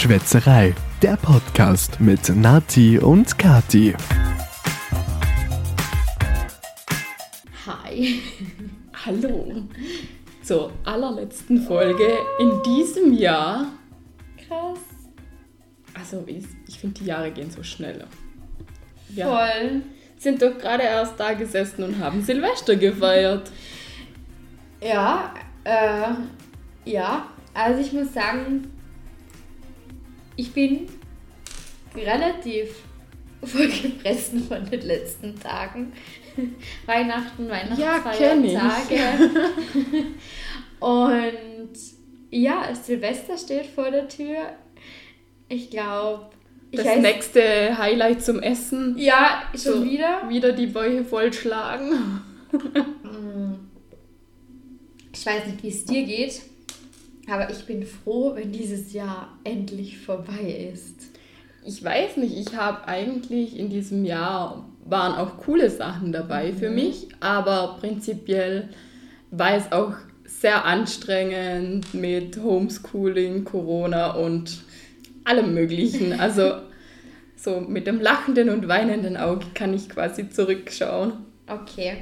Schwätzerei, der Podcast mit Nati und Kati. Hi. Hallo. Zur allerletzten Folge in diesem Jahr. Krass. Also, ich, ich finde, die Jahre gehen so schnell. Wir Voll. sind doch gerade erst da gesessen und haben Silvester gefeiert. Ja, äh, ja. Also ich muss sagen, ich bin relativ vollgefressen von den letzten Tagen. Weihnachten. Weihnachtsfeiertage. Und ja, Silvester steht vor der Tür. Ich glaube, Das weiß- nächste Highlight zum Essen. Ja, schon So, wieder. Wieder die Bäuche vollschlagen. Ich weiß nicht, wie es dir geht, aber ich bin froh, wenn dieses Jahr endlich vorbei ist. Ich weiß nicht, ich habe eigentlich in diesem Jahr waren auch coole Sachen dabei für mich, aber prinzipiell war es auch sehr anstrengend mit Homeschooling, Corona und allem Möglichen. Also so mit dem lachenden und weinenden Auge kann ich quasi zurückschauen. Okay.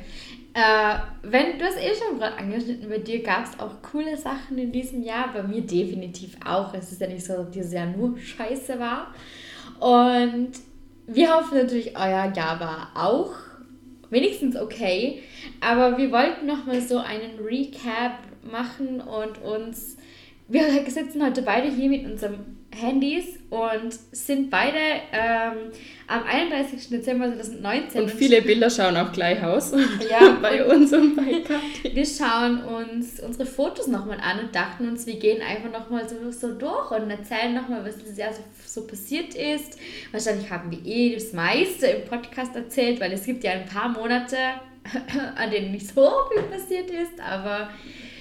Äh, wenn du hast eh schon gerade angeschnitten, bei dir gab es auch coole Sachen in diesem Jahr. Bei mir definitiv auch. Es ist ja nicht so, dass dieses Jahr nur Scheiße war. Und wir hoffen natürlich, euer Jahr war auch wenigstens okay. Aber wir wollten nochmal so einen Recap machen und uns. Wir sitzen heute beide hier mit unseren Handys und sind beide ähm, am 31. Dezember 2019 Und viele Bilder schauen auch gleich aus. Ja, bei uns und bei Kathi. wir schauen uns unsere Fotos nochmal an und dachten uns, wir gehen einfach nochmal so, so durch und erzählen nochmal, was dieses Jahr so, so passiert ist. Wahrscheinlich haben wir eh das meiste im Podcast erzählt, weil es gibt ja ein paar Monate, an denen nicht so viel passiert ist, aber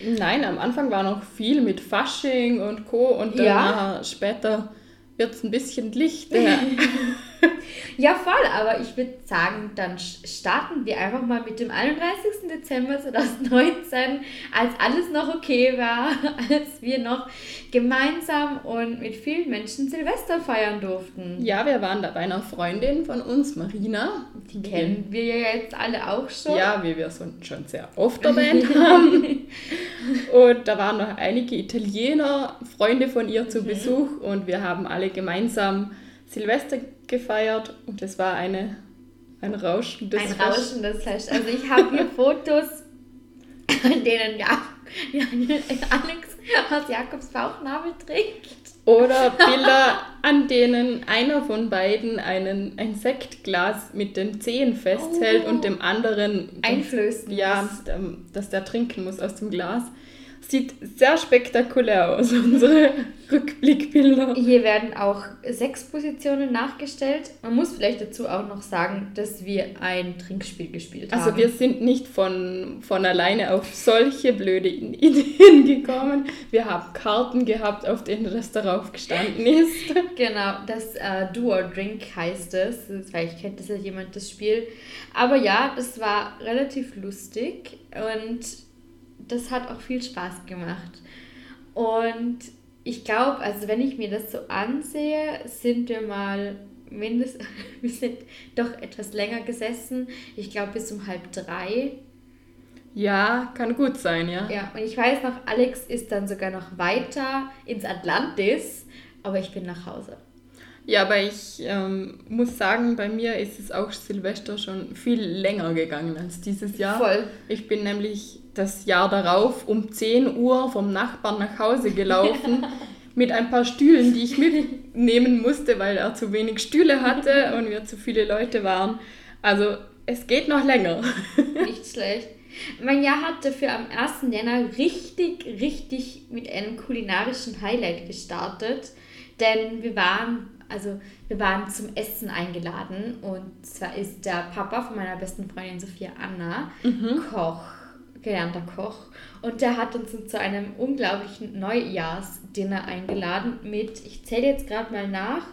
Nein, am Anfang war noch viel mit Fasching und Co. Und dann Ja. später wird es ein bisschen lichter. ja voll, aber ich würde sagen, dann starten wir einfach mal mit dem 31. Dezember 2019, als alles noch okay war, als wir noch gemeinsam und mit vielen Menschen Silvester feiern durften. ja, wir waren da bei einer Freundin von uns, Marina. Die kennen wir ja jetzt alle auch schon. Ja, wie wir so schon sehr oft erwähnt haben. Und da waren noch einige Italiener, Freunde von ihr zu Besuch und wir haben alle gemeinsam Silvester gefeiert und es war eine, ein rauschendes Ein rauschendes Fest. Also ich habe hier Fotos, an denen ja, ja, Alex aus Jakobs Bauchnabel trinkt. Oder Bilder, an denen einer von beiden einen, ein Sektglas mit den Zehen festhält Oh. und dem anderen Einflößen Ja, dass der trinken muss aus dem Glas. Sieht sehr spektakulär aus, unsere Rückblickbilder. Hier werden auch sechs Positionen nachgestellt. Man muss vielleicht dazu auch noch sagen, dass wir ein Trinkspiel gespielt haben. Also wir sind nicht von, von alleine auf solche blöde Ideen gekommen. Wir haben Karten gehabt, auf denen das darauf gestanden ist. Genau, das äh, Do or Drink heißt es. Vielleicht kennt das ja jemand das Spiel. Aber ja, das war relativ lustig und das hat auch viel Spaß gemacht. Und ich glaube, also wenn ich mir das so ansehe, sind wir mal mindestens, wir sind doch etwas länger gesessen. Ich glaube bis um halb drei. Ja, kann gut sein, ja. Ja, und ich weiß noch, Alex ist dann sogar noch weiter ins Atlantis, aber ich bin nach Hause. Ja, aber ich ähm, muss sagen, bei mir ist es auch Silvester schon viel länger gegangen als dieses Jahr. Voll. Ich bin nämlich das Jahr darauf um 10 Uhr vom Nachbarn nach Hause gelaufen mit ein paar Stühlen, die ich mitnehmen musste, weil er zu wenig Stühle hatte und wir zu viele Leute waren. Also es geht noch länger. Nicht schlecht. Mein Jahr hat dafür am 1. Jänner richtig, richtig mit einem kulinarischen Highlight gestartet. Denn wir waren, also wir waren zum Essen eingeladen. Und zwar ist der Papa von meiner besten Freundin Sophia Anna Koch, gelernter Koch. Und der hat uns zu einem unglaublichen Neujahrsdinner eingeladen mit, ich zähle jetzt gerade mal nach,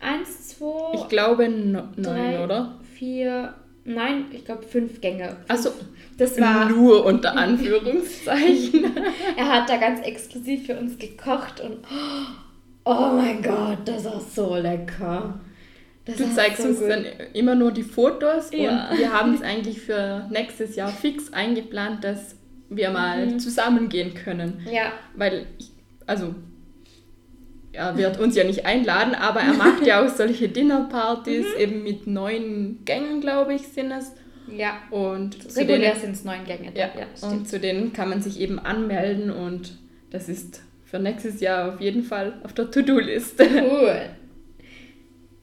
eins, zwei, Ich glaube no neun, oder? vier, nein, ich glaube fünf Gänge. Also Das war, nur unter Anführungszeichen. er hat da ganz exklusiv für uns gekocht und oh, Oh mein Gott, das war so lecker. Das Du zeigst so uns gut. dann immer nur die Fotos Ja. und wir haben es eigentlich für nächstes Jahr fix eingeplant, dass wir mal Mhm. zusammen gehen können. Ja, Weil, ich, also, er wird uns ja nicht einladen, aber er macht ja auch solche Dinnerpartys, Mhm. eben mit neun Gängen, glaube ich, sind es. ja. Und Regulär sind es neun Gänge. ja, stimmt. und zu denen kann man sich eben anmelden und das ist für nächstes Jahr auf jeden Fall auf der To-Do-Liste. Cool.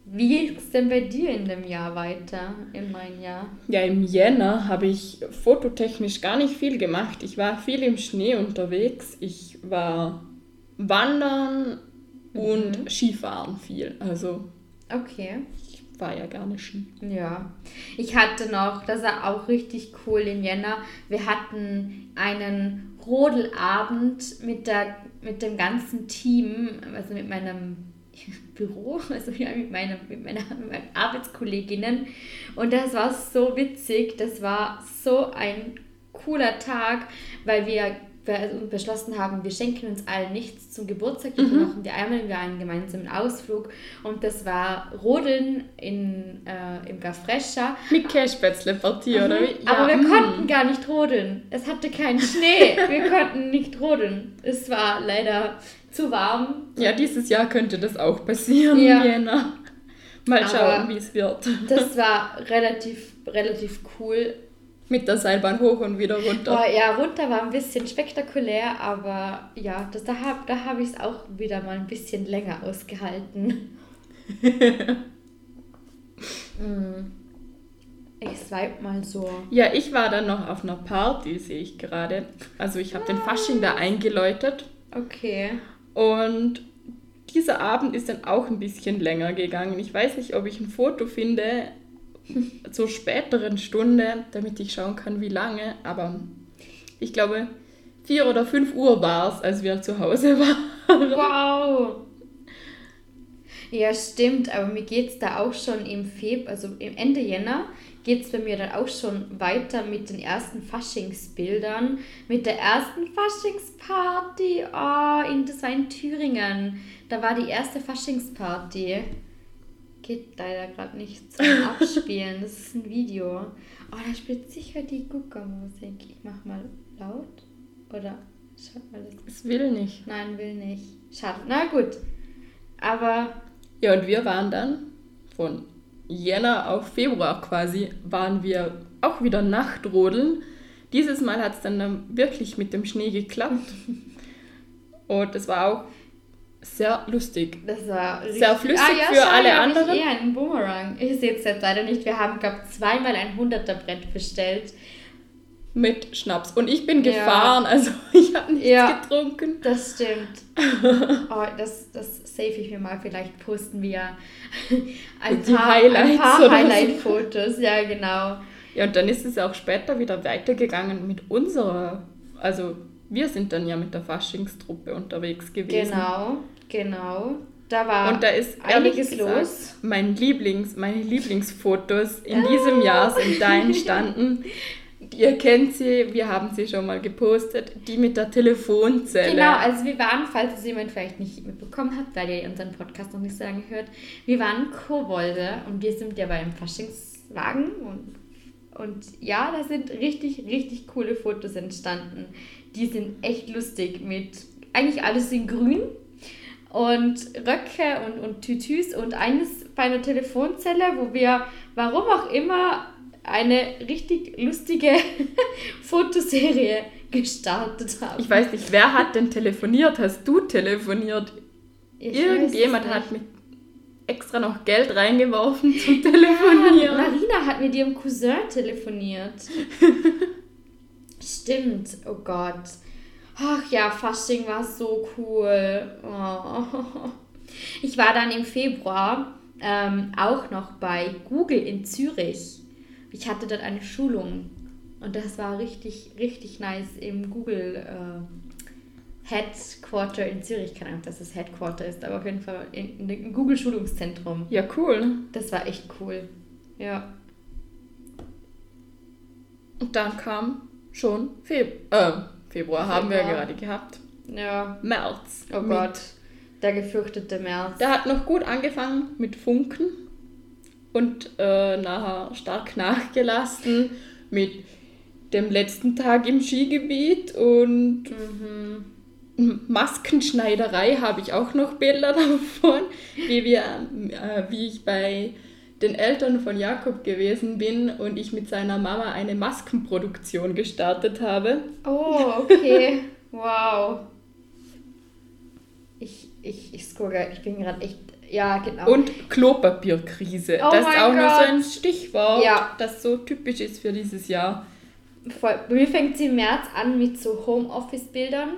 Wie geht's denn bei dir in dem Jahr weiter, im neuen Jahr? Ja, im Jänner habe ich fototechnisch gar nicht viel gemacht. Ich war viel im Schnee unterwegs. Ich war wandern und Skifahren viel. Also Okay. ich war ja gerne Ski. Ja, ich hatte noch, das war auch richtig cool im Jänner, wir hatten einen Rodelabend mit, der, mit dem ganzen Team, also mit meinem Büro, also ja, mit, meinem, mit, meiner, mit meinen Arbeitskolleginnen. Und das war so witzig, das war so ein cooler Tag, weil wir beschlossen haben, wir schenken uns allen nichts zum Geburtstag, wir machen wir einmal wir einen gemeinsamen Ausflug und das war Rodeln in, äh, im Gafrescha. Mit Käsespätzle-Partie, oder wie? Aber wir mm. konnten gar nicht rodeln. Es hatte keinen Schnee. Wir konnten nicht rodeln. Es war leider zu warm. Ja, dieses Jahr könnte das auch passieren Ja. im Jänner. Mal schauen, wie es wird. Das war relativ, relativ cool. Mit der Seilbahn hoch und wieder runter. Boah, ja, runter war ein bisschen spektakulär, aber ja, das, da habe da hab ich es auch wieder mal ein bisschen länger ausgehalten. Mm. Ich swipe mal so. Ja, ich war dann noch auf einer Party, sehe ich gerade. Also ich habe den Fasching da eingeläutet. Okay. Und dieser Abend ist dann auch ein bisschen länger gegangen. Ich weiß nicht, ob ich ein Foto finde zur späteren Stunde, damit ich schauen kann, wie lange. Aber ich glaube, 4 oder 5 Uhr war es, als wir zu Hause waren. Wow! Ja, stimmt, aber mir geht es da auch schon im Februar, also im Ende Jänner, geht es bei mir dann auch schon weiter mit den ersten Faschingsbildern, mit der ersten Faschingsparty. Oh, in, in Thüringen. Da war die erste Faschingsparty. Geht leider gerade nicht zum Abspielen. Das ist ein Video. Oh, da spielt sicher die Guckermusik. Ich mach mal laut. Oder schaut mal das. Es will nicht. Nein, will nicht. Schade. Na gut. Aber Ja, und wir waren dann von Jänner auf Februar quasi, waren wir auch wieder Nachtrodeln. Dieses Mal hat es dann ähm, wirklich mit dem Schnee geklappt. Und es war auch sehr lustig. das war Sehr flüssig für schau, alle anderen. Ich eher einen Boomerang. Ich sehe es jetzt leider nicht. Wir haben, glaube ich, zweimal ein 100er-Brett bestellt. Mit Schnaps. Und ich bin Ja. gefahren, also ich habe nichts Ja. getrunken. Das stimmt. oh, das, das save ich mir mal. Vielleicht posten wir ein Die paar, Highlights ein paar oder so. Highlight-Fotos. Ja, genau. Ja, und dann ist es auch später wieder weitergegangen mit unserer, also wir sind dann ja mit der Faschingstruppe unterwegs gewesen. Genau, genau. Da war Und da ist einiges gesagt, los. Mein Lieblings, meine Lieblingsfotos in diesem Jahr sind da entstanden. Ihr kennt sie, wir haben sie schon mal gepostet, die mit der Telefonzelle. Genau, also wir waren, falls es jemand vielleicht nicht mitbekommen hat, weil ihr unseren Podcast noch nicht so lange hört, wir waren Kobolde und wir sind ja beim Faschingswagen und, und ja, da sind richtig, richtig coole Fotos entstanden. Die sind echt lustig mit, eigentlich alles in grün und Röcke und, und Tütüs und eines bei einer Telefonzelle, wo wir, warum auch immer, eine richtig lustige Fotoserie gestartet haben. Ich weiß nicht, wer hat denn telefoniert? Hast du telefoniert? Ich Irgendjemand hat mit extra noch Geld reingeworfen zum nicht. Ja, Telefonieren. Marina hat mit ihrem Cousin telefoniert. Stimmt, oh Gott. Ach ja, Fasching war so cool. Oh. Ich war dann im Februar ähm, auch noch bei Google in Zürich. Ich hatte dort eine Schulung und das war richtig, richtig nice im Google äh, Headquarter in Zürich. Keine Ahnung, dass das Headquarter ist, aber auf jeden Fall in, in Google Schulungszentrum. Ja, cool. Das war echt cool. Ja. Und dann kam schon Feb äh, Februar, haben wir Februar. gerade gehabt. Ja. März. Oh Gott. Der gefürchtete März. Der hat noch gut angefangen mit Funken und äh, nachher stark nachgelassen mit dem letzten Tag im Skigebiet und Maskenschneiderei habe ich auch noch Bilder davon, wie, wir, äh, wie ich bei den Eltern von Jakob gewesen bin und ich mit seiner Mama eine Maskenproduktion gestartet habe. Oh, okay. wow. Ich, ich, ich scroll, ich bin gerade echt, ja, genau. Und Klopapierkrise. Oh das ist auch nur so Gott. ein Stichwort, Ja. das so typisch ist für dieses Jahr. Voll. Bei mir fängt sie im März an mit so Homeoffice-Bildern,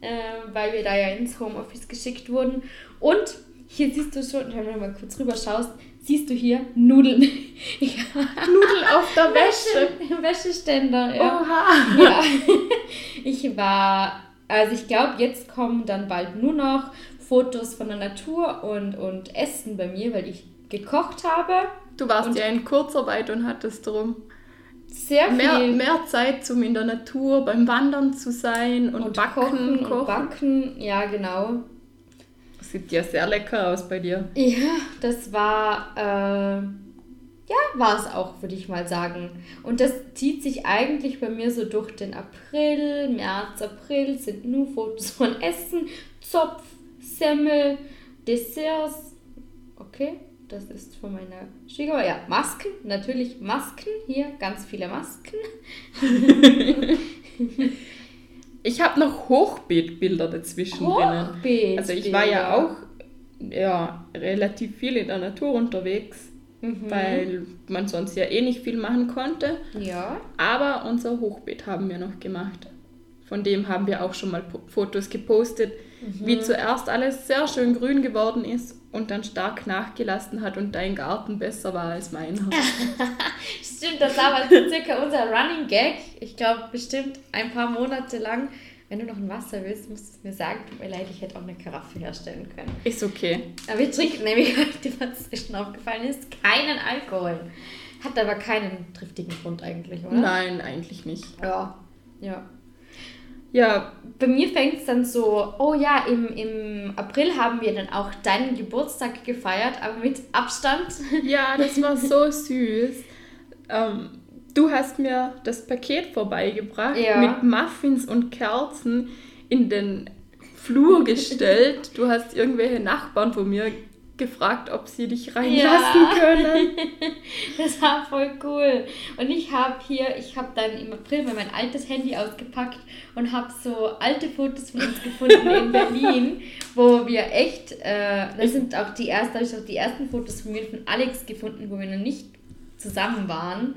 äh, weil wir da ja ins Homeoffice geschickt wurden. Und hier siehst du schon, wenn du mal kurz rüber schaust, siehst du hier Nudeln. Ich Nudel auf der Wäsche. Wäsche, Wäscheständer. Ja. Oha. ja. Ich war, also ich glaube, jetzt kommen dann bald nur noch Fotos von der Natur und, und Essen bei mir, weil ich gekocht habe. Du warst Und- ja in Kurzarbeit und hattest darum Sehr viel. mehr, mehr Zeit, um in der Natur beim Wandern zu sein und, und backen. kochen, kochen. und backen, ja genau. Sieht ja sehr lecker aus bei dir. Ja, das war, äh, ja, war es auch, würde ich mal sagen. Und das zieht sich eigentlich bei mir so durch den April, März, April sind nur Fotos von Essen, Zopf, Semmel, Desserts. Okay, das ist von meiner Schwiegermutter. Ja, Masken, natürlich Masken. Hier, ganz viele Masken. Ich habe noch Hochbeetbilder dazwischen. Hochbeet. Also ich war ja auch ja, relativ viel in der Natur unterwegs, Mhm. weil man sonst ja eh nicht viel machen konnte. Ja. Aber unser Hochbeet haben wir noch gemacht. Von dem haben wir auch schon mal Fotos gepostet, Mhm. wie zuerst alles sehr schön grün geworden ist und dann stark nachgelassen hat und dein Garten besser war als meiner. Stimmt, das war circa unser Running Gag. Ich glaube, bestimmt ein paar Monate lang. Wenn du noch ein Wasser willst, musst du es mir sagen. Tut mir leid, ich hätte auch eine Karaffe herstellen können. Ist okay. Aber wir trinken nämlich heute, was zwischen aufgefallen ist, keinen Alkohol. Hat aber keinen triftigen Grund eigentlich, oder? Nein, eigentlich nicht. Ja. Ja. Ja, Bei mir fängt es dann so, oh ja, im, im April haben wir dann auch deinen Geburtstag gefeiert, aber mit Abstand. ja, das war so süß. Ähm, du hast mir das Paket vorbeigebracht Ja. mit Muffins und Kerzen in den Flur gestellt. Du hast irgendwelche Nachbarn von mir gefragt, ob sie dich reinlassen Ja. können. Das war voll cool. Und ich habe hier, ich habe dann im April mein altes Handy ausgepackt und habe so alte Fotos von uns gefunden in Berlin, wo wir echt, äh, das sind auch die ersten, habe ich auch die ersten Fotos von mir von Alex gefunden, wo wir noch nicht zusammen waren.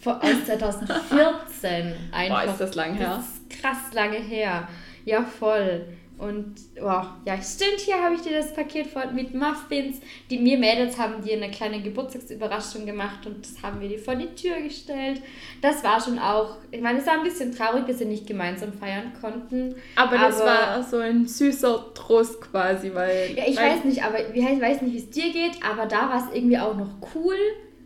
Vor, aus 2014 einfach. ist das lang her. Das ist krass lange her. Ja, voll. Und wow, ja, stimmt, hier habe ich dir das Paket vor mit Muffins. Die mir Mädels haben dir eine kleine Geburtstagsüberraschung gemacht und das haben wir dir vor die Tür gestellt. Das war schon auch, ich meine, es war ein bisschen traurig, dass wir nicht gemeinsam feiern konnten. Aber das Aber- war so ein süßer Trost quasi, weil. Ja, ich weil, weiß nicht, aber ich weiß nicht, wie es dir geht, aber da war es irgendwie auch noch cool,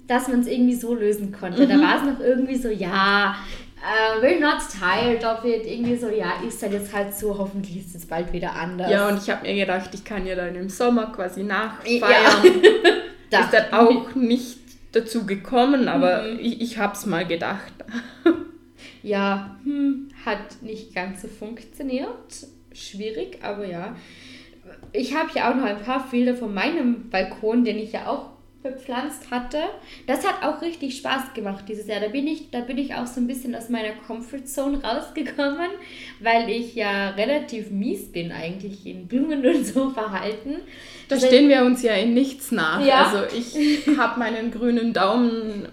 dass man es irgendwie so lösen konnte. Mhm. Da war es noch irgendwie so, ja, äh, we're not tired of it. Irgendwie so, ja, ist halt jetzt halt so, hoffentlich ist es bald wieder anders. Ja, und ich habe mir gedacht, ich kann ja dann im Sommer quasi nachfeiern. Ja. Ist dann auch nicht dazu gekommen, aber Mhm. ich, ich habe es mal gedacht. Ja, hm, hat nicht ganz so funktioniert. Schwierig, aber ja. Ich habe ja auch noch ein paar Bilder von meinem Balkon, den ich ja auch bepflanzt hatte. Das hat auch richtig Spaß gemacht dieses Jahr. Da bin ich, da bin ich auch so ein bisschen aus meiner Comfortzone rausgekommen, weil ich ja relativ mies bin eigentlich in Blumen und so verhalten. Da stehen wir uns ja in nichts nach. Ja. Also ich habe meinen grünen Daumen,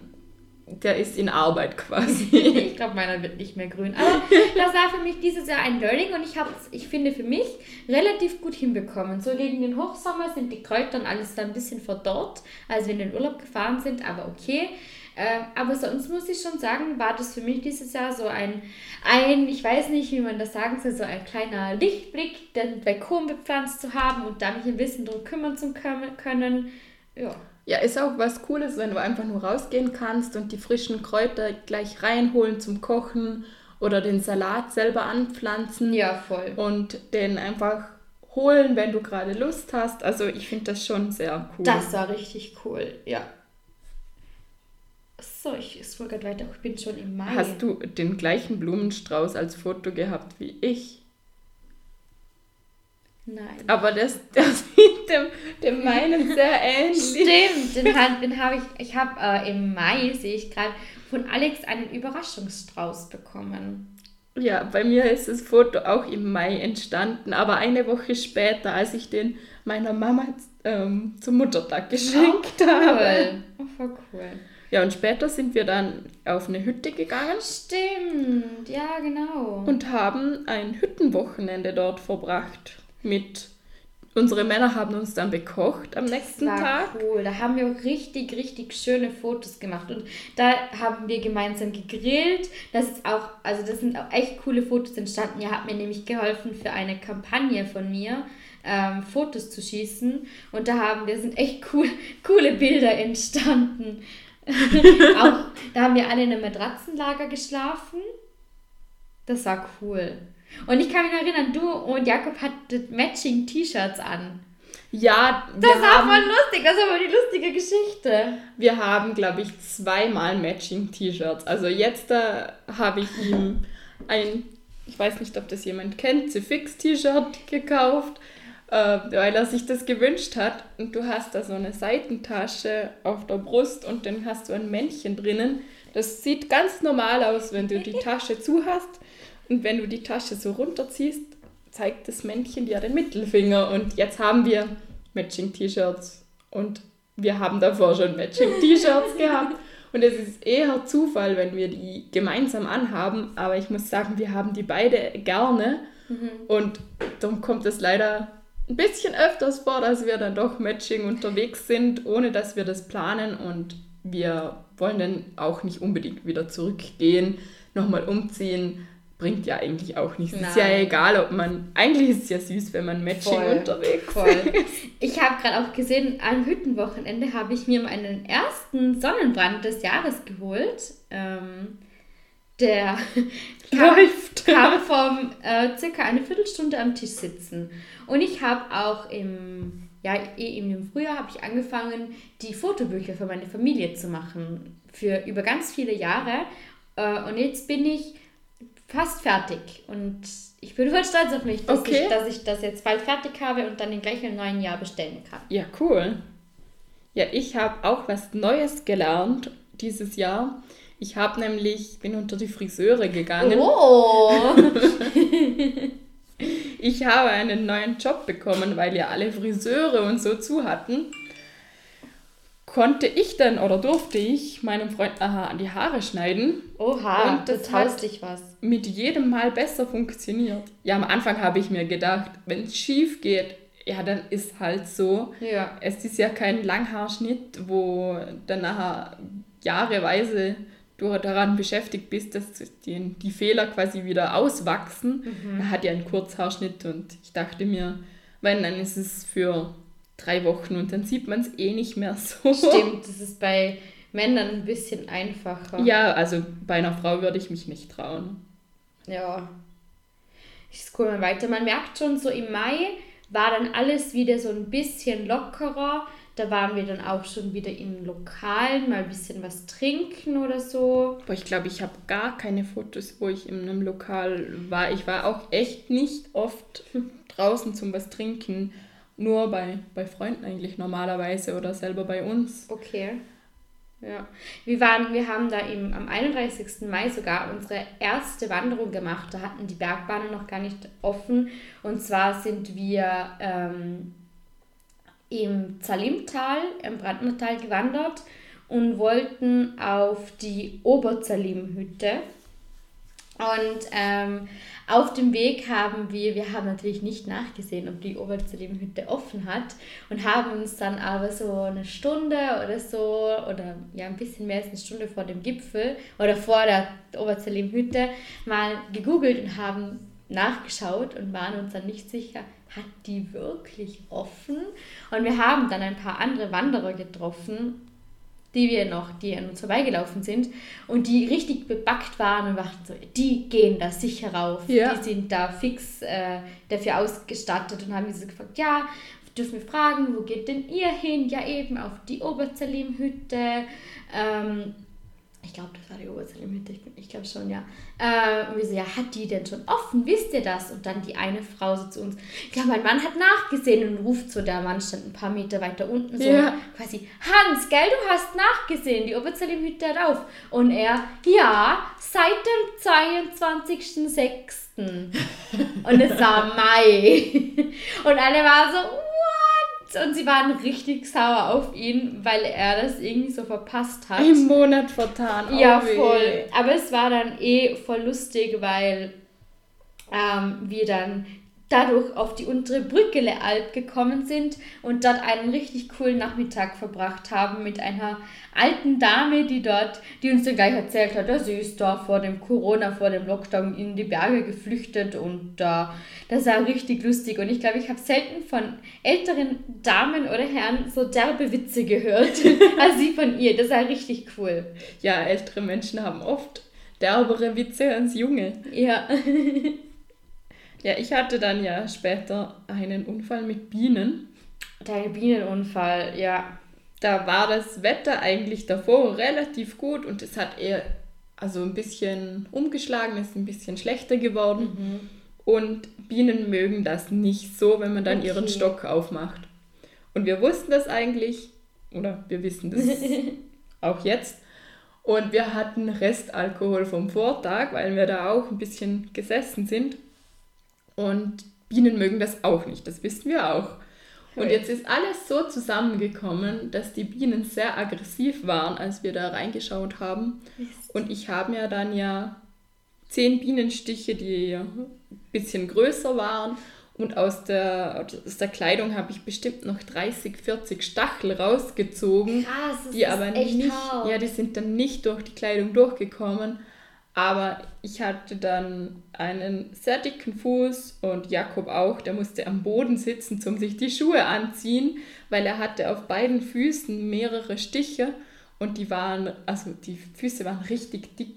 der ist in Arbeit quasi. Ich glaube, meiner wird nicht mehr grün. Aber das war für mich dieses Jahr ein Learning und ich habe es, ich finde, für mich relativ gut hinbekommen. So gegen den Hochsommer sind die Kräuter und alles da ein bisschen verdorrt, als wir in den Urlaub gefahren sind, aber okay. Äh, aber sonst muss ich schon sagen, war das für mich dieses Jahr so ein, ein, ich weiß nicht, wie man das sagen soll, so ein kleiner Lichtblick, den Balkon bepflanzt zu haben und da mich ein bisschen drum kümmern zu können. können. Ja. Ja, ist auch was Cooles, wenn du einfach nur rausgehen kannst und die frischen Kräuter gleich reinholen zum Kochen oder den Salat selber anpflanzen Ja, voll. und den einfach holen, wenn du gerade Lust hast. Also ich finde das schon sehr cool. Das war richtig cool, ja. So, ich scroll gerade weiter. Ich bin schon im Mai. Hast du den gleichen Blumenstrauß als Foto gehabt wie ich? Nein. Aber das, das sieht dem, dem meinen sehr ähnlich. Stimmt, den, den habe ich, ich habe äh, im Mai, sehe ich gerade, von Alex einen Überraschungsstrauß bekommen. Ja, bei mir ist das Foto auch im Mai entstanden, aber eine Woche später, als ich den meiner Mama ähm, zum Muttertag geschenkt habe. Cool. Oh, voll cool. Ja, und später sind wir dann auf eine Hütte gegangen Stimmt, ja, genau. und haben ein Hüttenwochenende dort verbracht. Mit unsere Männer haben uns dann bekocht am nächsten war Tag. cool. Da haben wir auch richtig, richtig schöne Fotos gemacht. Und da haben wir gemeinsam gegrillt. Das ist auch, also das sind auch echt coole Fotos entstanden. Ihr habt mir nämlich geholfen für eine Kampagne von mir, ähm, Fotos zu schießen. Und da haben wir sind echt cool, coole Bilder entstanden. auch da haben wir alle in einem Matratzenlager geschlafen. Das war cool. Und ich kann mich erinnern, du und Jakob hattet Matching T-Shirts an. Ja, Das war haben, voll lustig, das war voll die lustige Geschichte. wir haben glaube ich, zweimal Matching-T-Shirts. Also jetzt äh, habe ich ihm ein, ich weiß nicht, ob das jemand kennt, Fix-T-Shirt gekauft, äh, weil er sich das gewünscht hat. Und du hast da so eine Seitentasche auf der Brust und dann hast du ein Männchen drinnen. Das sieht ganz normal aus, wenn du die Tasche zu hast. Und wenn du die Tasche so runterziehst, zeigt das Männchen dir den Mittelfinger. Und jetzt haben wir Matching-T-Shirts. Und wir haben davor schon Matching-T-Shirts gehabt. Und es ist eher Zufall, wenn wir die gemeinsam anhaben. Aber ich muss sagen, wir haben die beide gerne. Und darum kommt es leider ein bisschen öfters vor, dass wir dann doch Matching unterwegs sind, ohne dass wir das planen. Und wir wollen dann auch nicht unbedingt wieder zurückgehen, nochmal umziehen. Bringt ja eigentlich auch nichts. Es ist ja Nein. egal, ob man. Eigentlich ist es ja süß, wenn man Matching Voll, unterwegs Voll. ist. Ich habe gerade auch gesehen, am Hüttenwochenende habe ich mir meinen ersten Sonnenbrand des Jahres geholt. Ähm, der kam, Läuft. kam vom äh, circa eine Viertelstunde am Tisch sitzen. Und ich habe auch im, ja, eh eben im Frühjahr habe ich angefangen, die Fotobücher für meine Familie zu machen. Für über ganz viele Jahre. Äh, und jetzt bin ich fast fertig. Und ich bin voll stolz auf mich, dass, Okay. ich, dass ich das jetzt bald fertig habe und dann den gleichen neuen Jahr bestellen kann. Ja, cool. Ja, ich habe auch was Neues gelernt dieses Jahr. Ich habe nämlich, bin unter die Friseure gegangen. Oh! Ich habe einen neuen Job bekommen, weil ja alle Friseure und so zu hatten. Konnte ich dann oder durfte ich meinem Freund aha, die Haare schneiden. Oha, Und das das hat- dich was. Mit jedem Mal besser funktioniert. Ja, am Anfang habe ich mir gedacht, wenn es schief geht, ja, dann ist halt so. Ja. Es ist ja kein Langhaarschnitt, wo dann nachher jahreweise du daran beschäftigt bist, dass die, die Fehler quasi wieder auswachsen. Er hat ja einen Kurzhaarschnitt und ich dachte mir, wenn, dann ist es für drei Wochen und dann sieht man es eh nicht mehr so. Stimmt, das ist bei Männern ein bisschen einfacher. Ja, also bei einer Frau würde ich mich nicht trauen. Ja. Ich scroll mal weiter. Man merkt schon, so im Mai war dann alles wieder so ein bisschen lockerer. Da waren wir dann auch schon wieder in Lokalen, mal ein bisschen was trinken oder so. Aber ich glaube, ich habe gar keine Fotos, wo ich in einem Lokal war. Ich war auch echt nicht oft draußen zum was trinken. Nur bei, bei Freunden eigentlich normalerweise oder selber bei uns. Okay. Ja. Wir, waren, wir haben da im, am 31. Mai sogar unsere erste Wanderung gemacht. Da hatten die Bergbahnen noch gar nicht offen. Und zwar sind wir ähm, im Zalimtal, im Brandnertal gewandert und wollten auf die Oberzalimhütte. Und ähm, auf dem Weg haben wir, wir haben natürlich nicht nachgesehen, ob die Oberzalimhütte offen hat und haben uns dann aber so eine Stunde oder so oder ja ein bisschen mehr als eine Stunde vor dem Gipfel oder vor der Oberzalimhütte mal gegoogelt und haben nachgeschaut und waren uns dann nicht sicher, hat die wirklich offen? Und wir haben dann ein paar andere Wanderer getroffen die wir noch, die an uns vorbeigelaufen sind und die richtig bebackt waren und dachten so, die gehen da sicher rauf, Ja. die sind da fix äh, dafür ausgestattet und haben sie gefragt, ja, dürfen wir fragen, wo geht denn ihr hin? Ja eben auf die Oberzalim-Hütte. Ähm, ich glaube, das war die Oberzalim-Hütte, ich, bin- ich glaube schon, ja. Äh, und wir so, ja, hat die denn schon offen? Wisst ihr das? Und dann die eine Frau so zu uns, ja, mein Mann hat nachgesehen und ruft so, der Mann stand ein paar Meter weiter unten so, Ja. quasi, Hans, gell, du hast nachgesehen, die Oberzalim-Hütte hat auf. Und er, ja, seit dem 22.06. Und es war Mai. Und alle waren so, Und sie waren richtig sauer auf ihn, weil er das irgendwie so verpasst hat. Im Monat vertan. Ja, oh weh. voll. Aber es war dann eh voll lustig, weil ähm, wir dann dadurch auf die untere Brückele Alp gekommen sind und dort einen richtig coolen Nachmittag verbracht haben mit einer alten Dame, die dort, die uns dann gleich erzählt hat, ja, sie ist da vor dem Corona, vor dem Lockdown in die Berge geflüchtet und äh, das war richtig lustig und ich glaube, ich habe selten von älteren Damen oder Herren so derbe Witze gehört als sie von ihr. Das war richtig cool. Ja, ältere Menschen haben oft derbere Witze als junge. Ja. Ja, ich hatte dann ja später einen Unfall mit Bienen. Dein Bienenunfall, ja. Da war das Wetter eigentlich davor relativ gut und es hat eher also ein bisschen umgeschlagen, ist ein bisschen schlechter geworden. Und Bienen mögen das nicht so, wenn man dann ihren Okay. Stock aufmacht. Und wir wussten das eigentlich, oder wir wissen das auch jetzt. Und wir hatten Restalkohol vom Vortag, weil wir da auch ein bisschen gesessen sind. Und Bienen mögen das auch nicht, das wissen wir auch. Und jetzt ist alles so zusammengekommen, dass die Bienen sehr aggressiv waren, als wir da reingeschaut haben. Und ich habe mir dann ja zehn Bienenstiche, die ein bisschen größer waren. Und aus der, aus der Kleidung habe ich bestimmt noch 30, 40 Stachel rausgezogen. Krass, das die ist aber echt nicht, hart. ja, die sind dann nicht durch die Kleidung durchgekommen. Aber ich hatte dann einen sehr dicken Fuß und Jakob auch, der musste am Boden sitzen, um sich die Schuhe anziehen, weil er hatte auf beiden Füßen mehrere Stiche und die waren, also die Füße waren richtig dick.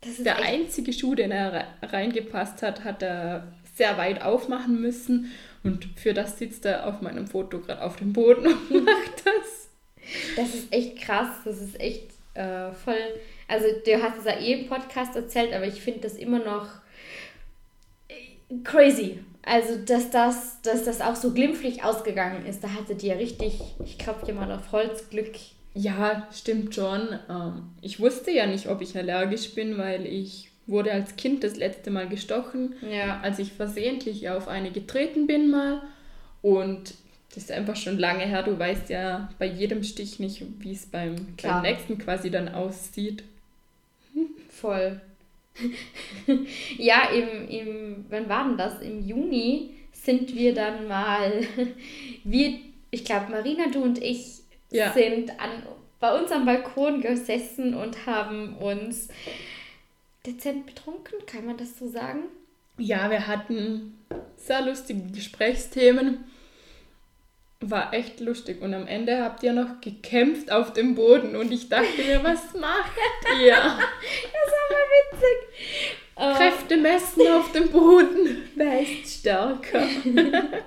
Das ist Der echt einzige Schuh, den er re- reingepasst hat, hat er sehr weit aufmachen müssen und für das sitzt er auf meinem Foto gerade auf dem Boden und macht das. Das ist echt krass, das ist echt äh, voll. Also, du hast es ja eh im Podcast erzählt, aber ich finde das immer noch crazy. Also, dass das, dass das auch so glimpflich ausgegangen ist, da hattet ihr richtig, ich klopfe dir mal auf Holz, Glück. Ja, stimmt schon. Ähm, ich wusste ja nicht, ob ich allergisch bin, weil ich wurde als Kind das letzte Mal gestochen, Ja. als ich versehentlich auf eine getreten bin mal. Und das ist einfach schon lange her. Du weißt ja bei jedem Stich nicht, wie es beim, beim nächsten quasi dann aussieht. Voll. ja, im, im, wann war denn das? Im Juni sind wir dann mal, wir, ich glaube, Marina, du und ich Ja. sind an, bei uns am Balkon gesessen und haben uns dezent betrunken, kann man das so sagen? Ja, wir hatten sehr lustige Gesprächsthemen. War echt lustig. Und am Ende habt ihr noch gekämpft auf dem Boden und ich dachte mir, was macht ihr? Das war mal witzig. Äh, Kräfte messen auf dem Boden. Wer ist stärker?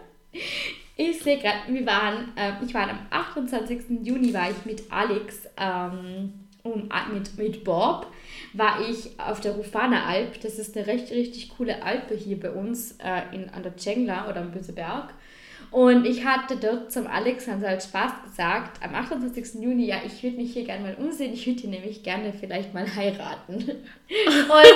Ich sehe gerade, wir waren, ähm, ich war am 28. Juni war ich mit Alex ähm, und a- mit, mit Bob war ich auf der Rufana Alp. Das ist eine recht, richtig coole Alpe hier bei uns äh, in, an der Cengla oder am Böseberg. Und ich hatte dort zum Alex sie halt Spaß gesagt, am 28. Juni, ja, ich würde mich hier gerne mal umsehen, ich würde hier nämlich gerne vielleicht mal heiraten. Und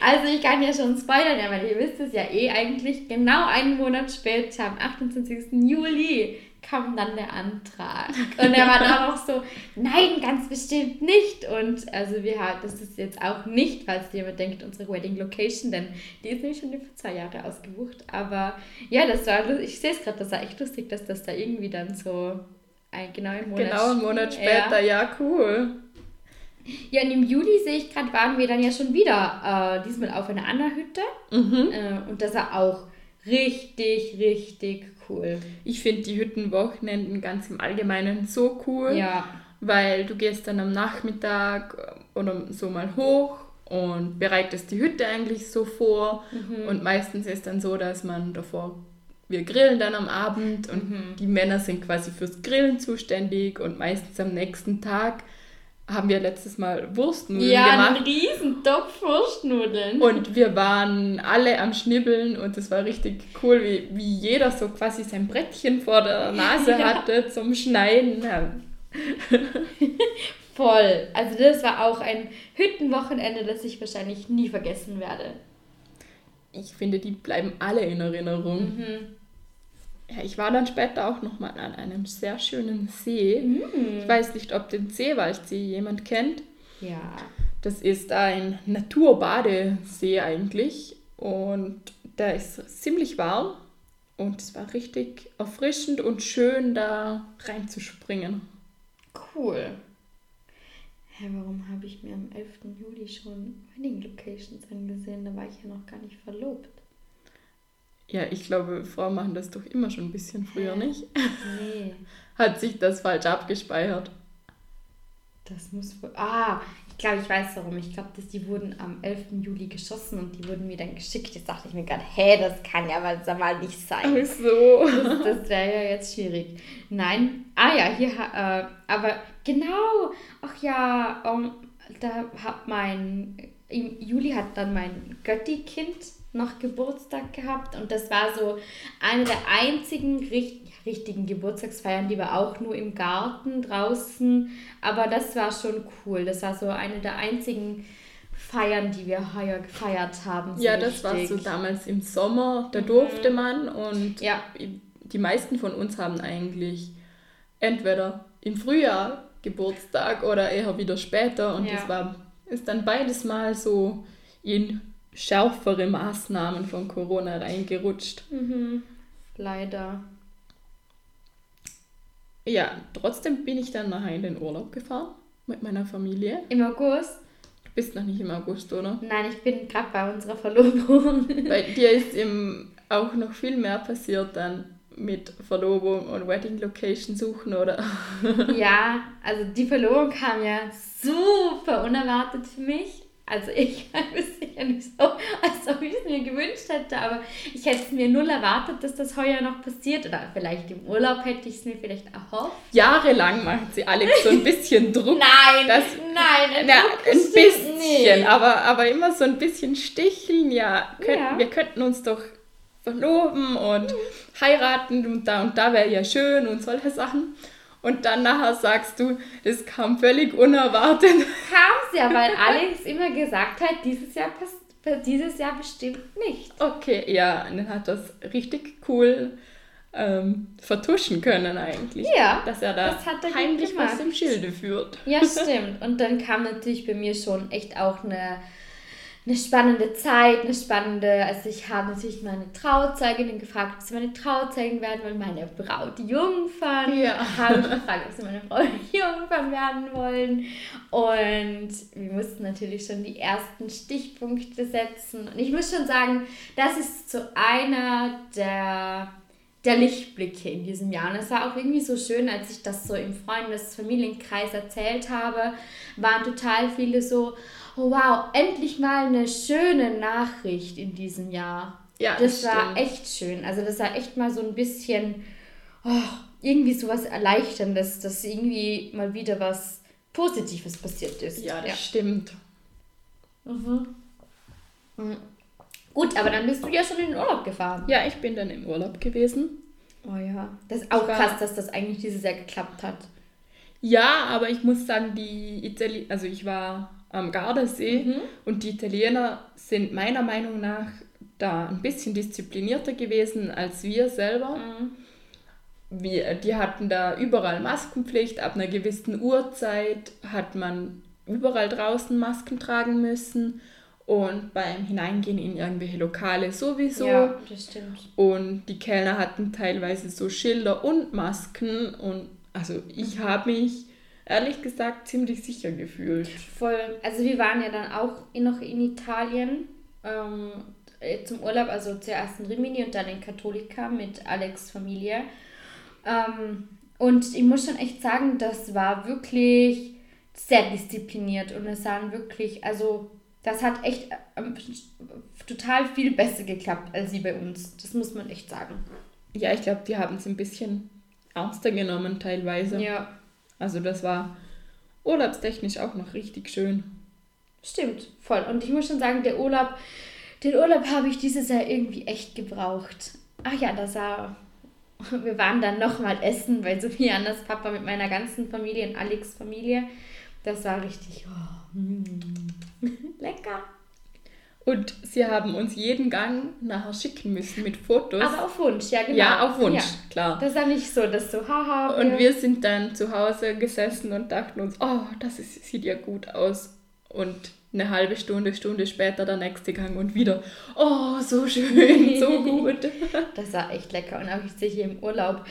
also ich kann ja schon spoilern, ja, weil ihr wisst es ja eh eigentlich, genau einen Monat später, am 28. Juli, kam dann der Antrag. Und er war dann auch so, nein, ganz bestimmt nicht. Und also wir haben, das ist jetzt auch nicht, falls jemand denkt, unsere Wedding Location, denn die ist nämlich schon für zwei Jahre ausgebucht. Aber ja, das war, ich sehe es gerade, das war echt lustig, dass das da irgendwie dann so ein, genau einen Monat, Genau einen Monat später, Ja. ja, cool. Ja, und im Juli sehe ich gerade, waren wir dann ja schon wieder äh, diesmal auf einer anderen Hütte. Mhm. Äh, und das war auch richtig, richtig cool. Ich finde die Hüttenwochenenden ganz im Allgemeinen so cool. Ja, weil du gehst dann am Nachmittag oder so mal hoch und bereitest die Hütte eigentlich so vor. Mhm. Und meistens ist dann so, dass man davor, wir grillen dann am Abend und Mhm. die Männer sind quasi fürs Grillen zuständig und meistens am nächsten Tag haben wir letztes Mal Wurstnudeln Ja, gemacht. einen riesen Topf Wurstnudeln. Und wir waren alle am Schnibbeln und es war richtig cool, wie, wie jeder so quasi sein Brettchen vor der Nase Ja. hatte zum Schneiden. Ja, Voll. Also das war auch ein Hüttenwochenende, das ich wahrscheinlich nie vergessen werde. Ich finde, die bleiben alle in Erinnerung. Mhm. Ja, ich war dann später auch nochmal an einem sehr schönen See. Mhm. Ich weiß nicht, ob den Seewaldsee jemand kennt. Ja. Das ist ein Naturbadesee eigentlich und der ist ziemlich warm und es war richtig erfrischend und schön da reinzuspringen. Cool. Hä, warum habe ich mir am 11. Juli schon Wedding Locations angesehen? Da war ich ja noch gar nicht verlobt. Ja, ich glaube, Frauen machen das doch immer schon ein bisschen früher, nicht? Nee, Hat sich das falsch abgespeichert. das muss wohl. Ah, ich glaube, ich weiß warum. Ich glaube, dass die wurden am 11. Juli geschossen und die wurden mir dann geschickt. Jetzt dachte ich mir gerade, hä, das kann ja mal, sag mal nicht sein. Ach so. Das, das wäre ja jetzt schwierig. Nein, ah ja, hier, äh, aber genau, ach ja, um, da hat mein, im Juli hat dann mein Götti-Kind noch Geburtstag gehabt und das war so eine der einzigen richt richtigen Geburtstagsfeiern, die war auch nur im Garten draußen, aber das war schon cool. Das war so eine der einzigen Feiern, die wir heuer gefeiert haben. so Ja, das war so richtig. damals im Sommer, da durfte man und Ja. die meisten von uns haben eigentlich entweder im Frühjahr Geburtstag oder eher wieder später und Ja. das war ist dann beides mal so in schärfere Maßnahmen von Corona reingerutscht. Mhm. Leider. Ja, trotzdem bin ich dann nachher in den Urlaub gefahren mit meiner Familie. Im August Du bist noch nicht im August, oder? Nein, ich bin gerade bei unserer Verlobung. Bei dir ist im, auch noch viel mehr passiert dann mit Verlobung und Wedding Location suchen, oder? ja, also die Verlobung kam ja super unerwartet für mich. Also ich es sicher nicht so, als ob ich es mir gewünscht hätte, aber ich hätte es mir null erwartet, dass das heuer noch passiert. Oder vielleicht im Urlaub hätte ich es mir vielleicht erhofft. Jahrelang macht sie Alex so ein bisschen Druck. Nein, Das- nein, Druck ein bisschen, nicht. aber, aber immer so ein bisschen sticheln. Ja, könnten, Ja. wir könnten uns doch verloben und heiraten und da und da wäre ja schön und solche Sachen. Und dann nachher sagst du, das kam völlig unerwartet. Kam es ja, weil Alex immer gesagt hat, dieses Jahr, dieses Jahr bestimmt nicht. Okay, ja, und dann hat das richtig cool ähm, vertuschen können eigentlich. Ja, Dass er da das er heimlich was im Schilde führt. Ja, stimmt. Und dann kam natürlich bei mir schon echt auch eine, eine spannende Zeit, eine spannende, also ich habe natürlich meine Trauzeuginnen gefragt, ob sie meine Trauzeugin werden wollen, meine Braut Jungfern, Ja. habe ich gefragt, ob sie meine Braut Jungfern werden wollen. Und wir mussten natürlich schon die ersten Stichpunkte setzen. Und ich muss schon sagen, das ist so einer der der Lichtblicke in diesem Jahr. Und es war auch irgendwie so schön, als ich das so im Freundes-Familienkreis erzählt habe, waren total viele so, oh wow, endlich mal eine schöne Nachricht in diesem Jahr. Ja, das das war echt schön. Also das war echt mal so ein bisschen, oh, irgendwie so was Erleichterndes, dass irgendwie mal wieder was Positives passiert ist. Ja, das stimmt. Mhm. Mhm. Gut, aber dann bist du ja schon in den Urlaub gefahren. Ja, ich bin dann im Urlaub gewesen. Oh ja. Das ist auch war- krass, dass das eigentlich dieses Jahr geklappt hat. Ja, aber ich muss sagen, die Italiener, also ich war am Gardasee Mhm. und die Italiener sind meiner Meinung nach da ein bisschen disziplinierter gewesen als wir selber. Mhm. Wir, die hatten da überall Maskenpflicht, ab einer gewissen Uhrzeit hat man überall draußen Masken tragen müssen und beim Hineingehen in irgendwelche Lokale sowieso. Ja, das stimmt. Und die Kellner hatten teilweise so Schilder und Masken. Und also ich habe mich ehrlich gesagt ziemlich sicher gefühlt. Voll. Also wir waren ja dann auch in, noch in Italien ähm, äh, zum Urlaub, also zuerst in Rimini und dann in Cattolica mit Alex Familie. Ähm, Und ich muss schon echt sagen, das war wirklich sehr diszipliniert und es waren wirklich, also das hat echt ähm, total viel besser geklappt als sie bei uns. Das muss man echt sagen. Ja, ich glaube, die haben es ein bisschen ernster genommen teilweise. Ja, Also das war urlaubstechnisch auch noch richtig schön. stimmt, voll. Und ich muss schon sagen, der Urlaub, den Urlaub habe ich dieses Jahr irgendwie echt gebraucht. Ach ja, das war. Wir waren dann nochmal essen bei Sophianas Papa mit meiner ganzen Familie und Alex Familie. Das war richtig oh, mm, lecker. Und sie haben uns jeden Gang nachher schicken müssen mit Fotos. Aber auf Wunsch, ja genau. ja, auf Wunsch, Ja. klar. Das war nicht so, dass so, haha. Und wir sind dann zu Hause gesessen und dachten uns, oh, das ist, sieht ja gut aus. Und eine halbe Stunde, Stunde später der nächste Gang und wieder, oh, so schön, so gut. Das war echt lecker. Und auch ich sehe hier im Urlaub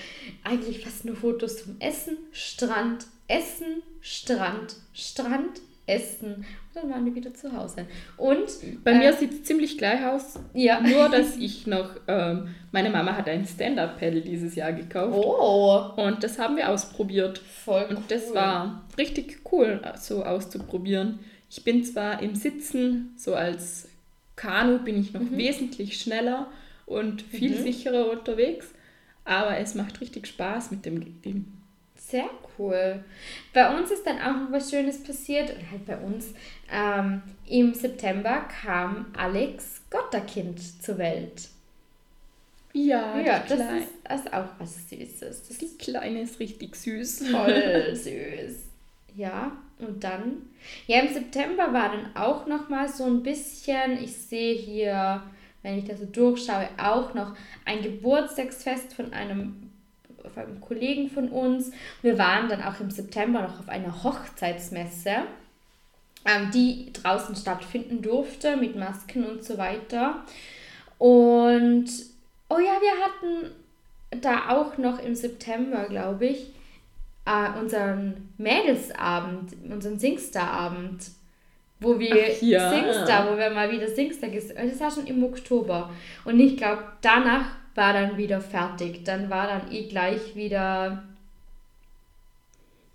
eigentlich fast nur Fotos vom Essen, Strand, Essen, Strand, Strand, Essen. Dann waren wir wieder zu Hause. Und Bei Äh. mir sieht es ziemlich gleich aus. ja. Nur, dass ich noch, ähm, meine Mama hat ein Stand-Up-Pedal dieses Jahr gekauft. Oh, Und das haben wir ausprobiert. voll cool. Und das war richtig cool, so auszuprobieren. Ich bin zwar im Sitzen, so als Kanu bin ich noch wesentlich schneller und viel Mhm. sicherer unterwegs, aber es macht richtig Spaß mit dem Ding. Sehr cool. Bei uns ist dann auch noch was Schönes passiert. Und halt bei uns. Ähm, Im September kam Alex Gotterkind zur Welt. Ja, ja, das ist, das ist auch was Süßes. Das die ist Kleine ist richtig süß. voll süß. Ja, und dann, ja, im September war dann auch noch mal so ein bisschen, ich sehe hier, wenn ich das so durchschaue, auch noch ein Geburtstagsfest von einem, von einem Kollegen von uns. Wir waren dann auch im September noch auf einer Hochzeitsmesse, ähm, die draußen stattfinden durfte mit Masken und so weiter. Und, oh ja, wir hatten da auch noch im September, glaube ich, äh, unseren Mädelsabend, unseren Singstar-Abend, wo wir Ach ja. Singstar, wo wir mal wieder Singstar ges Das war schon im Oktober. Und ich glaube, danach war dann wieder fertig. Dann war dann eh gleich wieder.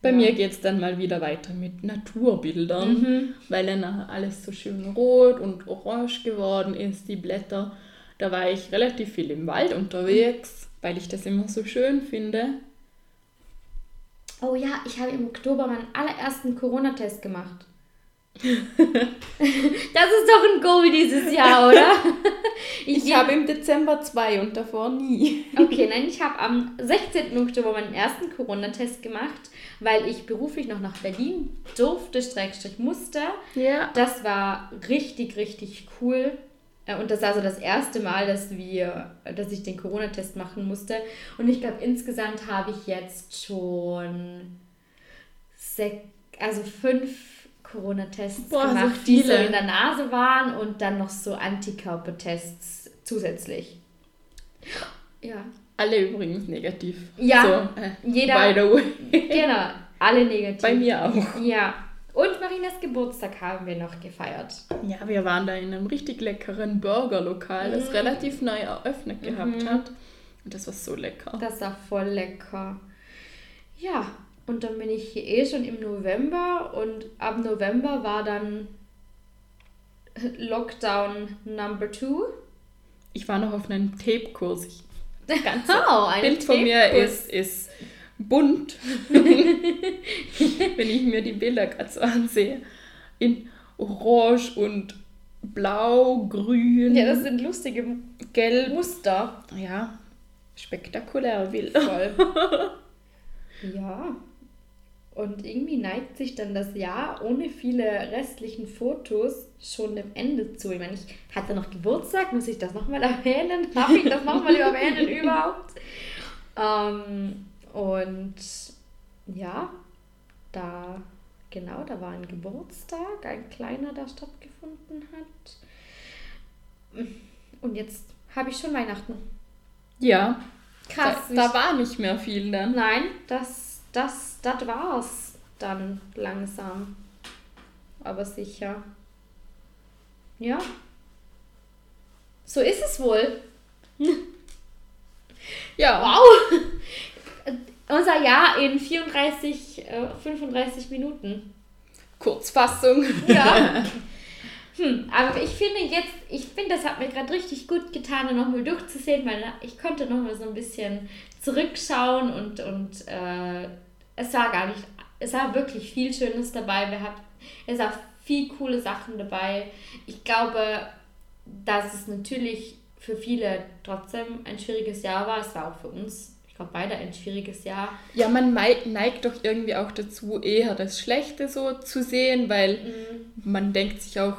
Bei Ja. mir geht es dann mal wieder weiter mit Naturbildern, Mhm. weil dann nachher alles so schön rot und orange geworden ist, die Blätter. Da war ich relativ viel im Wald unterwegs, weil ich das immer so schön finde. Oh ja, ich habe im Oktober meinen allerersten Corona-Test gemacht. das ist doch ein Goal dieses Jahr, oder? Ich, gehe- habe im Dezember zwei und davor nie. Okay, nein, ich habe am 16. Oktober meinen ersten Corona-Test gemacht, weil ich beruflich noch nach Berlin durfte, Streckstrich musste. Ja. Das war richtig, richtig cool. Äh, Und das war so das erste Mal, dass wir, dass ich den Corona-Test machen musste. Und ich glaube, insgesamt habe ich jetzt schon sech, also fünf Corona-Tests Boah, so gemacht, die so in der Nase waren und dann noch so Antikörpertests zusätzlich. Ja, Alle übrigens negativ. Ja, So, äh, jeder- By the way. genau, alle negativ. Bei mir auch. Ja. Und Marinas Geburtstag haben wir noch gefeiert. Ja, wir waren da in einem richtig leckeren Burgerlokal, das Mhm. relativ neu eröffnet gehabt hat. Und das war so lecker. Das war voll lecker. Ja, und dann bin ich hier eh schon im November und ab November war dann Lockdown Number Two. Ich war noch auf einem Tape-Kurs. Ich- Das ganze Oh, ein Bild von mir ist, ist bunt. Wenn ich mir die Bilder gerade so ansehe. In Orange und Blau, Grün, Ja, das sind lustige Gelb. Muster. Ja, spektakulär wild. Voll. ja. Und irgendwie neigt sich dann das Jahr ohne viele restlichen Fotos schon dem Ende zu. Ich meine, ich hatte noch Geburtstag, muss ich das nochmal erwähnen? Darf ich das nochmal erwähnen überhaupt? Ähm, und ja, da, genau, da war ein Geburtstag, ein kleiner, der stattgefunden hat. Und jetzt habe ich schon Weihnachten. Ja, Krass. da, da war nicht mehr viel dann. Nein, das, das, das war's dann langsam. Aber sicher. Ja. So ist es wohl. Ja, Wow! unser Jahr in 34, äh, 35 Minuten. Kurzfassung. Ja. Hm, aber ich finde jetzt, ich finde, das hat mir gerade richtig gut getan, nochmal durchzusehen, weil ich konnte nochmal so ein bisschen zurückschauen und, und äh, es war gar nicht, es war wirklich viel Schönes dabei. Wir hatten, es war viel coole Sachen dabei. Ich glaube, dass es natürlich für viele trotzdem ein schwieriges Jahr war. Es war auch für uns, ich glaube, beide ein schwieriges Jahr. Ja, man neigt doch irgendwie auch dazu, eher das Schlechte so zu sehen, weil mhm. man denkt sich auch,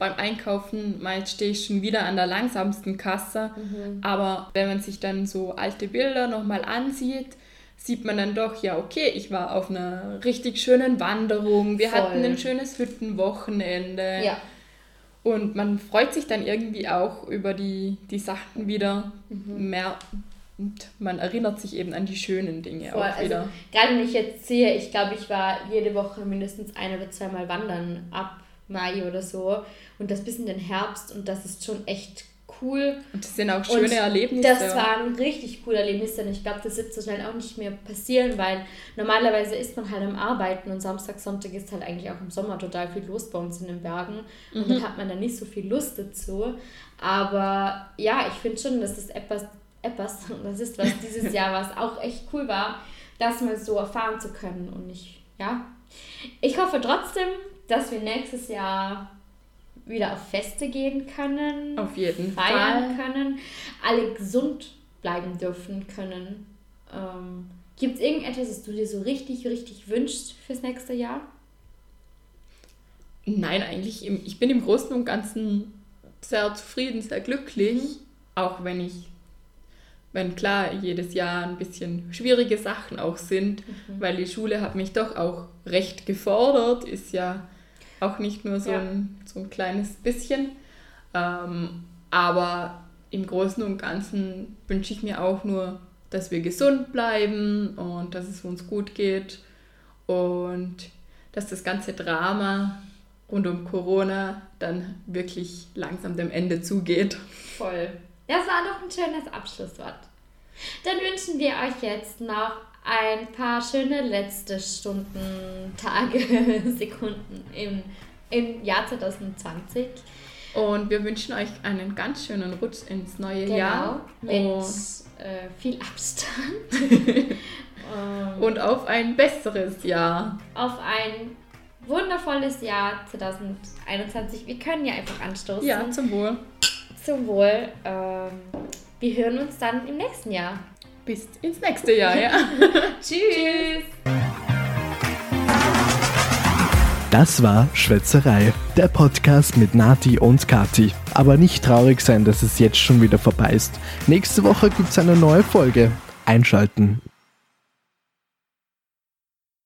beim Einkaufen, mal stehe ich schon wieder an der langsamsten Kasse. Mhm. Aber wenn man sich dann so alte Bilder nochmal ansieht, sieht man dann doch, ja, okay, ich war auf einer richtig schönen Wanderung, wir Voll. hatten ein schönes Hüttenwochenende. Ja. Und man freut sich dann irgendwie auch über die, die Sachen wieder mhm. mehr. Und man erinnert sich eben an die schönen Dinge Voll. auch also wieder. Also, gerade wenn ich jetzt sehe, ich glaube, ich war jede Woche mindestens ein oder zweimal wandern ab Mai oder so und das bis in den Herbst und das ist schon echt cool. Und das sind auch schöne und Erlebnisse. Das waren richtig coole Erlebnisse und ich glaube, das wird so schnell auch nicht mehr passieren, weil normalerweise ist man halt am Arbeiten und Samstag, Sonntag ist halt eigentlich auch im Sommer total viel los bei uns in den Bergen und mhm. dann hat man da nicht so viel Lust dazu. Aber ja, ich finde schon, dass das etwas, etwas, das ist was dieses Jahr, was auch echt cool war, das mal so erfahren zu können und ich, ja. Ich hoffe trotzdem, dass wir nächstes Jahr wieder auf Feste gehen können. Auf jeden feiern Fall. können. Alle gesund bleiben dürfen können. Ähm, Gibt es irgendetwas, das du dir so richtig, richtig wünschst fürs nächste Jahr? Nein, eigentlich, im, ich bin im Großen und Ganzen sehr zufrieden, sehr glücklich. Mhm. Auch wenn ich, wenn klar jedes Jahr ein bisschen schwierige Sachen auch sind, mhm. weil die Schule hat mich doch auch recht gefordert, ist ja auch nicht nur so, ja. ein, so ein kleines bisschen. Ähm, aber im Großen und Ganzen wünsche ich mir auch nur, dass wir gesund bleiben und dass es uns gut geht und dass das ganze Drama rund um Corona dann wirklich langsam dem Ende zugeht. Voll. Das war doch ein schönes Abschlusswort. Dann wünschen wir euch jetzt noch ein paar schöne letzte Stunden, Tage, Sekunden im, im Jahr 2020. Und wir wünschen euch einen ganz schönen Rutsch ins neue genau, Jahr. Mit äh, viel Abstand. Und auf ein besseres Jahr. Auf ein wundervolles Jahr 2021. Wir können ja einfach anstoßen. Ja, zum Wohl. Zum Wohl. Ähm, wir hören uns dann im nächsten Jahr bis ins nächste Jahr, ja. Tschüss. Das war Schwätzerei, der Podcast mit Nati und Kati. Aber nicht traurig sein, dass es jetzt schon wieder vorbei ist. Nächste Woche gibt es eine neue Folge. Einschalten.